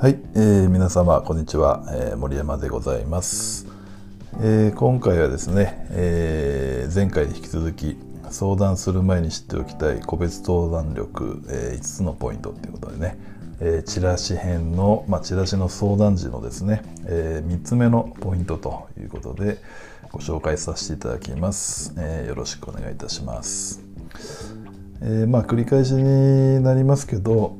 はい、えー、皆様こんにちは、えー、森山でございます、えー、今回はですね、えー、前回に引き続き相談する前に知っておきたい個別相談力、えー、5つのポイントということでね、え、チラシ編の、まあ、チラシの相談時のですね、え、3つ目のポイントということでご紹介させていただきます、え、よろしくお願いいたします、え、まあ繰り返しになりますけど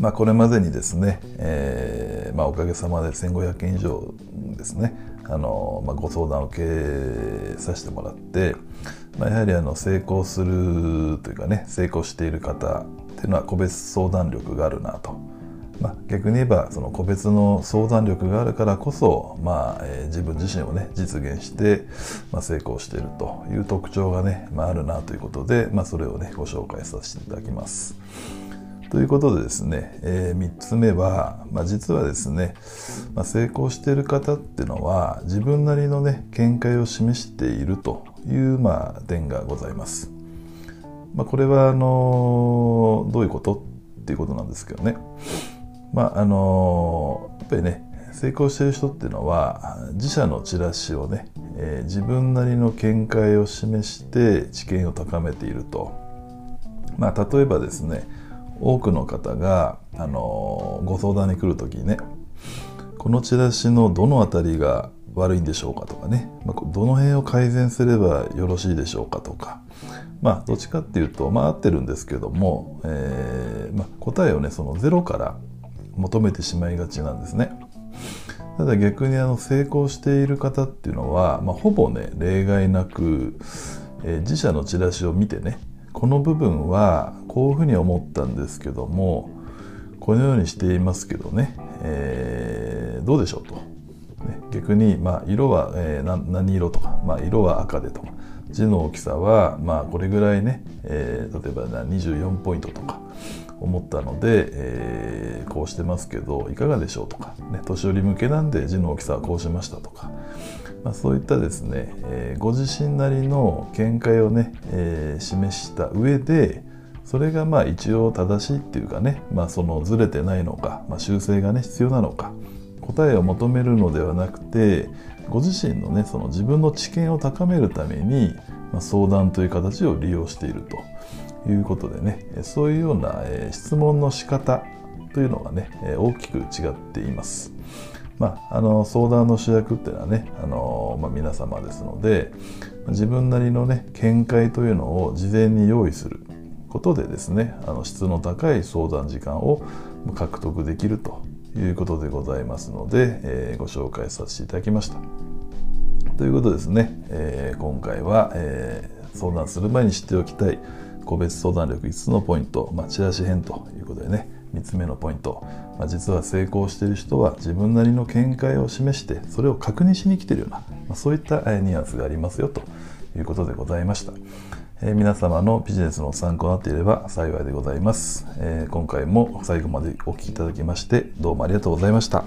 まあ、これまでにですね、えーまあ、おかげさまで1500件以上ですねあの、まあ、ご相談を受けさせてもらって、まあ、やはりあの成功するというかね成功している方っていうのは個別相談力があるなと、まあ、逆に言えばその個別の相談力があるからこそ、まあえー、自分自身をね実現して、まあ、成功しているという特徴がね、まあ、あるなということで、まあ、それをねご紹介させていただきます。ということでですね、えー、3つ目は、まあ、実はですね、まあ、成功している方っていうのは自分なりのね見解を示しているという、まあ、点がございます。まあ、これはあのどういうことっていうことなんですけどね。まああのやっぱりね成功している人っていうのは自社のチラシをね、えー、自分なりの見解を示して知見を高めていると。まあ、例えばですね多くの方があのご相談に来る時にねこのチラシのどの辺りが悪いんでしょうかとかね、まあ、どの辺を改善すればよろしいでしょうかとかまあどっちかっていうとまあ合ってるんですけども、えーまあ、答えをねそのゼロから求めてしまいがちなんですね。ただ逆にあの成功している方っていうのは、まあ、ほぼね例外なく、えー、自社のチラシを見てねこの部分はこういうふうに思ったんですけどもこのようにしていますけどね、えー、どうでしょうと、ね、逆に、まあ、色は、えー、何色とか、まあ、色は赤でとか字の大きさは、まあ、これぐらいね、えー、例えば24ポイントとか思ったので、えー、こうしてますけどいかがでしょうとか、ね、年寄り向けなんで字の大きさはこうしましたとか、まあ、そういったですね、えー、ご自身なりの見解をね、えー、示した上でそれがまあ一応正しいっていうかね、まあ、そのずれてないのか、まあ、修正がね必要なのか答えを求めるのではなくてご自身のねその自分の知見を高めるために、まあ、相談という形を利用していると。いうことでねそういうような、質問の仕方というのがね大きく違っています。まあ、あの相談の主役っていうのはねあの、まあ、皆様ですので自分なりのね見解というのを事前に用意することでですねあの質の高い相談時間を獲得できるということでございますので、えー、ご紹介させていただきました。ということですね、えー、今回は、えー、相談する前に知っておきたい個別相談力5つのポイント、まあ、チラシ編ということでね3つ目のポイント、まあ、実は成功している人は自分なりの見解を示してそれを確認しに来てるような、まあ、そういったニュアンスがありますよということでございました、えー、皆様のビジネスの参考になっていれば幸いでございます、えー、今回も最後までお聴きいただきましてどうもありがとうございました。